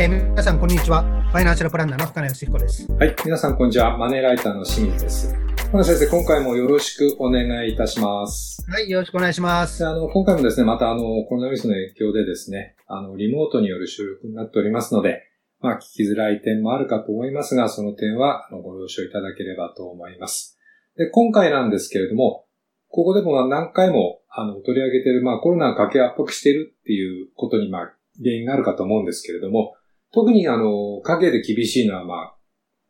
えー、皆さん、こんにちは。ファイナンシャルプランナーの深野康彦です。はい。皆さん、こんにちは。マネーライターの清水です。深野先生、今回もよろしくお願いいたします。はい、よろしくお願いします。であの、今回もですね、またあの、コロナウイルスの影響でですね、あの、リモートによる収録になっておりますので、まあ、聞きづらい点もあるかと思いますが、その点は、あの、ご了承いただければと思います。で、今回なんですけれども、ここでもまあ何回も、あの、取り上げている、まあ、コロナが家計圧迫しているっていうことに、まあ、原因があるかと思うんですけれども、特にあの、家計で厳しいのは、まあ、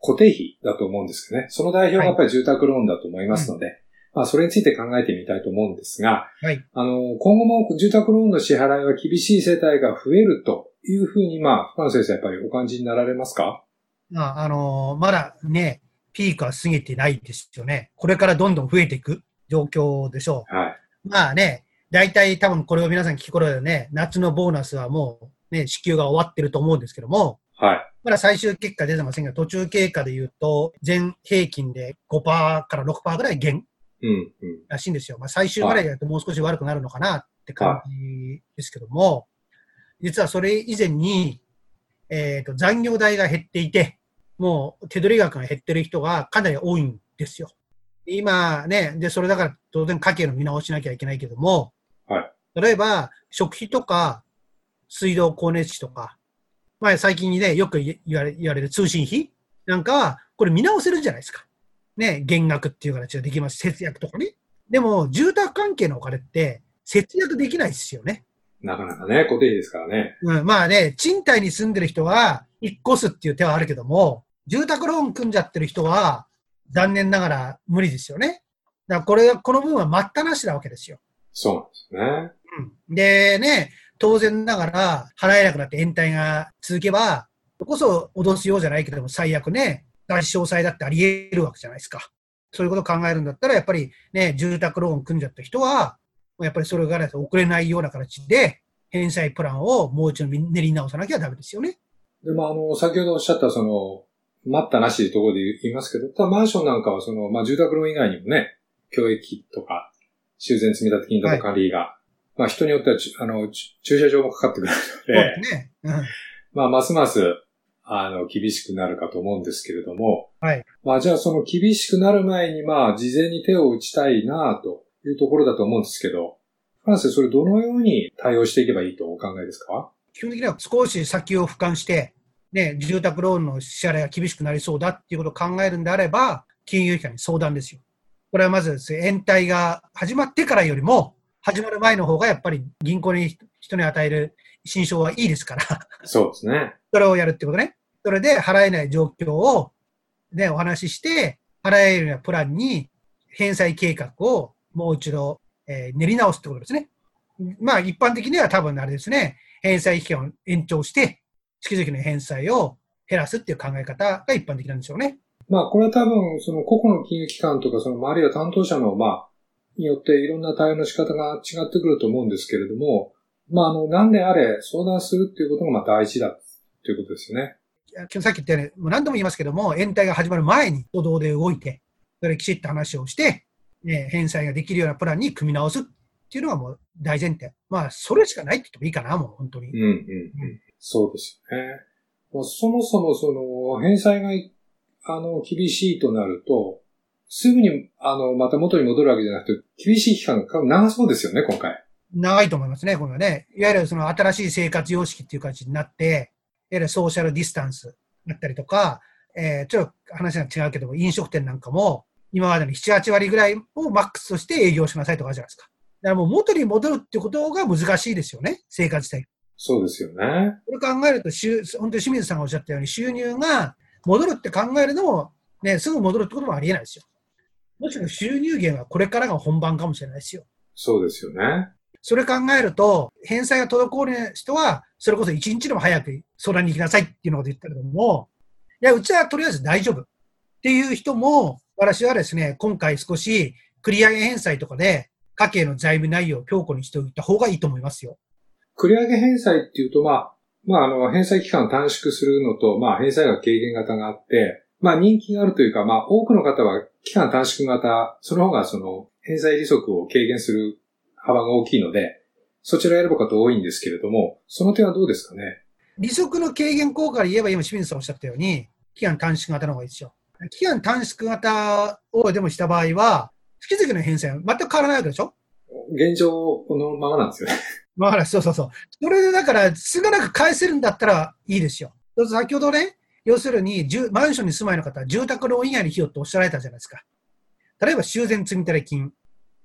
固定費だと思うんですけどね。その代表がやっぱり住宅ローンだと思いますので、まあ、それについて考えてみたいと思うんですが、はい。あの、今後も住宅ローンの支払いは厳しい世帯が増えるというふうに、まあ、深野先生やっぱりお感じになられますか？まあ、あのーまだね、ピークは過ぎてないですよね。これからどんどん増えていく状況でしょはい。う。まあね、大体多分これを皆さん聞く頃でね、夏のボーナスはもうね、支給が終わってると思うんですけども、はい。まだ最終結果出てませんが、途中経過で言うと、全平均で5%から6%ぐらい減うん、うん。らしいんですよ。まあ、最終ぐらいだともう少し悪くなるのかなって感じですけども、実はそれ以前に、えっ、と、残業代が減っていて、もう手取り額が減ってる人がかなり多いんですよ。今ね、で、それだから当然家計の見直ししなきゃいけないけども、はい例えば食費とか水道光熱費とか、まあ最近にね、よく言われ言われる通信費なんかは、これ見直せるじゃないですか。ね、減額っていう形ができます。節約とかね。でも、住宅関係のお金って節約できないですよね。なかなかね、固定費ですからね。うん、まあね、賃貸に住んでる人は引っ越すっていう手はあるけども、住宅ローン組んじゃってる人は残念ながら無理ですよね。だからこれ、この部分は待ったなしなわけですよ。そうなんですね。うん。でね、当然ながら払えなくなって延滞が続けば、こそ脅すようじゃないけども最悪ね、外傷債だってあり得るわけじゃないですか。そういうことを考えるんだったら、やっぱりね、住宅ローン組んじゃった人は、やっぱりそれが、ね、遅れないような形で、返済プランをもう一度練り直さなきゃダメですよね。で、まあ、あの、先ほどおっしゃった、その、待ったなしというところで言いますけど、ただマンションなんかは、その、まあ、住宅ローン以外にもね、教育とか、修繕積立金とか管理費が、まあ、人によってはち、あの、ち駐車場もかかってくるので、ね。うん。まあ、ますます、あの、厳しくなるかと思うんですけれども、はい。まあ、じゃあ、その厳しくなる前に、まあ、事前に手を打ちたいなというところだと思うんですけど、フランスそれどのように対応していけばいいとお考えですか？基本的には少し先を俯瞰して、ね、住宅ローンの支払いが厳しくなりそうだっていうことを考えるんであれば、金融機関に相談ですよ。これはまずですね、延滞が始まってからよりも、始まる前の方がやっぱり銀行に人に与える心証はいいですから、そうですね。それをやるってことね。それで払えない状況を、ね、お話しして、払えるようなプランに返済計画をもう一度、えー練り直すってことですね。まあ一般的には多分あれですね、返済期間を延長して、月々の返済を減らすっていう考え方が一般的なんでしょうね。まあ、これは多分、その個々の金融機関とか、その周りや担当者の、まあ、によっていろんな対応の仕方が違ってくると思うんですけれども、まあ、あの、何であれ相談するっていうことが、まあ、大事だということですよね。さっき言ったように、もう何度も言いますけども、延滞が始まる前に歩道で動いて、それきちっと話をして、ね、返済ができるようなプランに組み直すっていうのがもう大前提。まあ、それしかないって言ってもいいかな、もう本当にうん、。うん、うん。そうですよね。まあそもそも、その、返済が、あの、厳しいとなると、すぐに、あの、また元に戻るわけじゃなくて、厳しい期間が長そうですよね、今回。長いと思いますね、これはね。いわゆるその新しい生活様式っていう形になって、いわゆるソーシャルディスタンスだったりとか、えーちょっと話が違うけども、飲食店なんかも、今までの7、8割ぐらいをマックスとして営業しなさいとかあるじゃないですか。だからもう元に戻るってことが難しいですよね、生活自体。そうですよね。これ考えると、収本当に清水さんがおっしゃったように、収入が戻るって考えるのも、ね、すぐ戻るってこともありえないですよ。もしろ収入源はこれからが本番かもしれないですよ。そうですよね。それ考えると、返済が滞る人は、それこそ一日でも早く相談に行きなさいっていうのを言ったけども、いや、うちはとりあえず大丈夫っていう人も、私はですね、今回少し繰り上げ返済とかで、家計の財務内容を強固にしておいた方がいいと思いますよ。繰り上げ返済っていうと、まあ、まあ、あの、返済期間を短縮するのと、まあ、返済額軽減型があって、まあ、人気があるというか、まあ、多くの方は期間短縮型、その方がその、返済利息を軽減する幅が大きいので、そちらを選ぶ方多いんですけれども、その点はどうですかね？利息の軽減効果で言えば今清水さんおっしゃったように、期間短縮型の方がいいですよ。期間短縮型をでもした場合は、月々の返済は全く変わらないわけでしょ？現状このままなんですよね。まあ、そうそうそう。それでだから、少なく返せるんだったらいいですよ。先ほどね、要するに、マンションに住まいの方は住宅ローン以外に費用っておっしゃられたじゃないですか。例えば修繕積立金。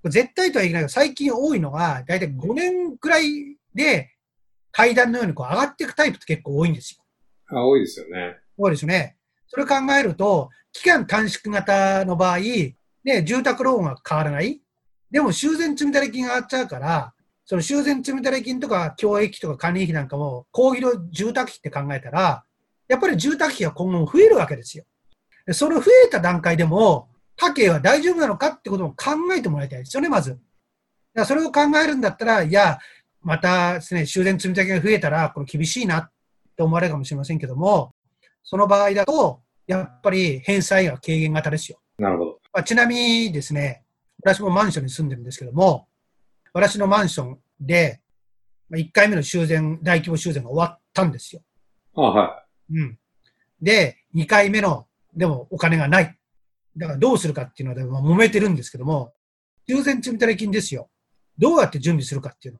絶対とは言えないけど、最近多いのが、だいたい5年くらいで階段のようにこう上がっていくタイプって結構多いんですよ。あ、多いですよね。多いですよね。それを考えると、期間短縮型の場合、ね、住宅ローンは変わらない。でも修繕積立金が上がっちゃうから、その修繕積立金とか教育費とか管理費なんかも、公費の住宅費って考えたら、やっぱり住宅費が今後も増えるわけですよ。その増えた段階でも、家計は大丈夫なのかってことも考えてもらいたいですよね、まず。それを考えるんだったら、いや、またですね、修繕積立金が増えたら、これ厳しいなって思われるかもしれませんけども、その場合だと、やっぱり返済が軽減型ですよ。なるほど。まあ、ちなみにですね、私もマンションに住んでるんですけども、私のマンションで、まあ、1回目の修繕、大規模修繕が終わったんですよ。あはい。うん。で、2回目の、でもお金がない。だからどうするかっていうので、まあ、揉めてるんですけども、修繕積立金ですよ。どうやって準備するかっていうの。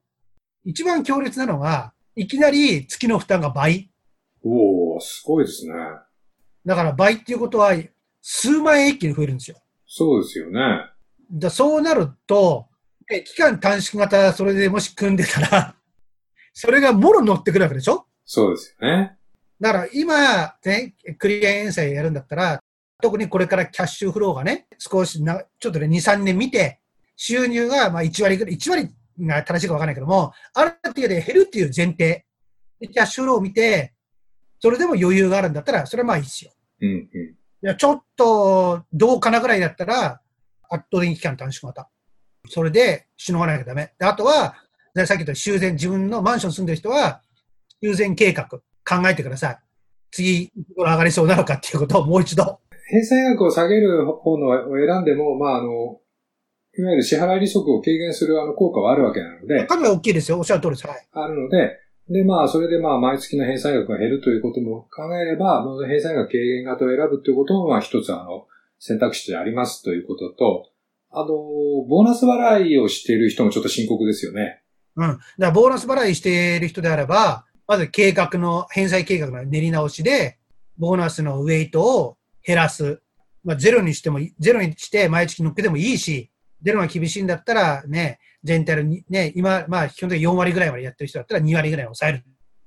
一番強烈なのは、いきなり月の負担が倍。おおすごいですね。だから倍っていうことは、数万円一気に増えるんですよ。そうですよね。だそうなると、期間短縮型、それでもし組んでたら、それがもろ乗ってくるわけでしょ？そうですよね。だから今、ね、クリア返済やるんだったら、特にこれからキャッシュフローがね、少しな、ちょっとね、2、3年見て、収入がまあ1割ぐらい、1割が正しいかわかんないけども、ある程度で減るっていう前提。で、キャッシュフローを見て、それでも余裕があるんだったら、それはまあいいですよ。うんうん。いや、ちょっと、どうかなぐらいだったら、圧倒的期間短縮型。それで、しのがなきゃダメ。であとは、さっき言った修繕、自分のマンション住んでる人は、修繕計画、考えてください。次、上がりそうなのかっていうことをもう一度。返済額を下げる方のを選んでも、まあ、あの、いわゆる支払い利息を軽減するあの効果はあるわけなので。かなり大きいですよ。おっしゃる通りです。はい。あるので、で、まあ、それでまあ、毎月の返済額が減るということも考えれば、返済額軽減型を選ぶということも、まあ、一つあの、選択肢でありますということと、あの、ボーナス払いをしている人もちょっと深刻ですよね。うん。だからボーナス払いしている人であれば、まず計画の、返済計画の練り直しで、ボーナスのウェイトを減らす。まあ、ゼロにしても、ゼロにして毎月乗っけてもいいし、ゼロが厳しいんだったらね、全体のね、今、まあ、基本的に4割ぐらいまでやってる人だったら2割ぐらい抑える。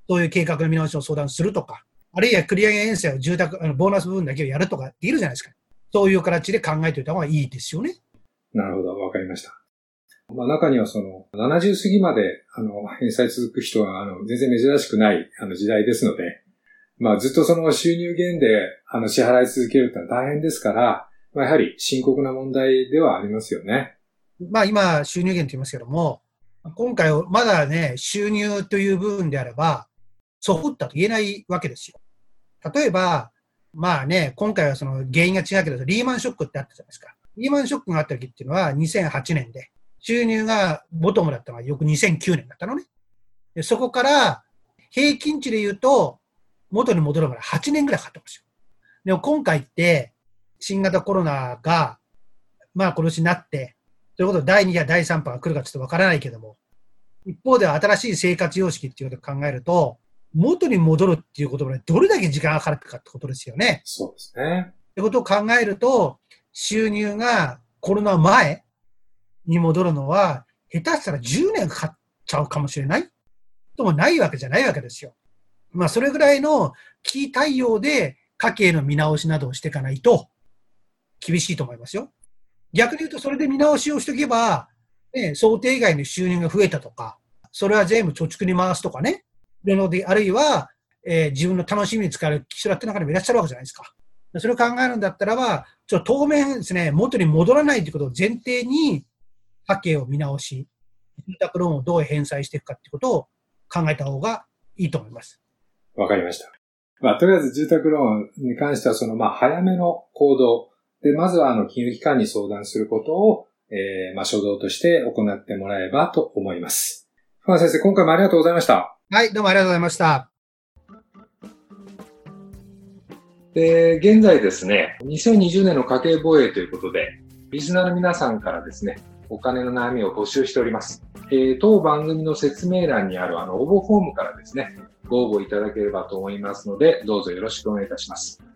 そういう計画の見直しを相談するとか、あるいは繰り上げ遠征を住宅、あのボーナス部分だけをやるとかできるじゃないですか。そういう形で考えておいた方がいいですよね。なるほど、わかりました。まあ、中にはその、70過ぎまで、あの、返済続く人は、あの、全然珍しくない、あの、時代ですので、まあ、ずっとその収入減で、あの、支払い続けるってのは大変ですから、まあ、やはり深刻な問題ではありますよね。まあ、今、収入減と言いますけども、今回、まだね、収入という部分であれば、そうったと言えないわけですよ。例えば、まあね、今回はその原因が違うけど、リーマンショックってあったじゃないですか。リーマンショックがあった時っていうのは2008年で、収入がボトムだったのはよく2009年だったのね。でそこから平均値で言うと、元に戻るまで8年ぐらいかかってますよ。でも今回って、新型コロナが、まあ今年になって、ということで第2や第3波が来るかちょっとわからないけども、一方では新しい生活様式っていうことを考えると、元に戻るっていうことでどれだけ時間がかかるかってことですよね。そうですね。ってことを考えると、収入がコロナ前に戻るのは、下手したら10年かかっちゃうかもしれないともないわけじゃないわけですよ。まあ、それぐらいの危機対応で家計の見直しなどをしていかないと厳しいと思いますよ。逆に言うと、それで見直しをしておけば、ね、想定外の収入が増えたとか、それは全部貯蓄に回すとかね、あるいは、えー、自分の楽しみに使える人だって中にもいらっしゃるわけじゃないですか。それを考えるんだったらば、ちょっと当面ですね、元に戻らないということを前提に、家計を見直し、住宅ローンをどう返済していくかということを考えた方がいいと思います。わかりました。まあ、とりあえず住宅ローンに関しては、その、まあ、早めの行動。で、まずは、あの、金融機関に相談することを、えー、まあ、初動として行ってもらえばと思います。福間先生、今回もありがとうございました。はい、どうもありがとうございました。で、現在ですね、2020年の家計防衛ということで、リスナーの皆さんからですね、お金の悩みを募集しております。えー、当番組の説明欄にあるあの応募フォームからですね、ご応募いただければと思いますので、どうぞよろしくお願いいたします。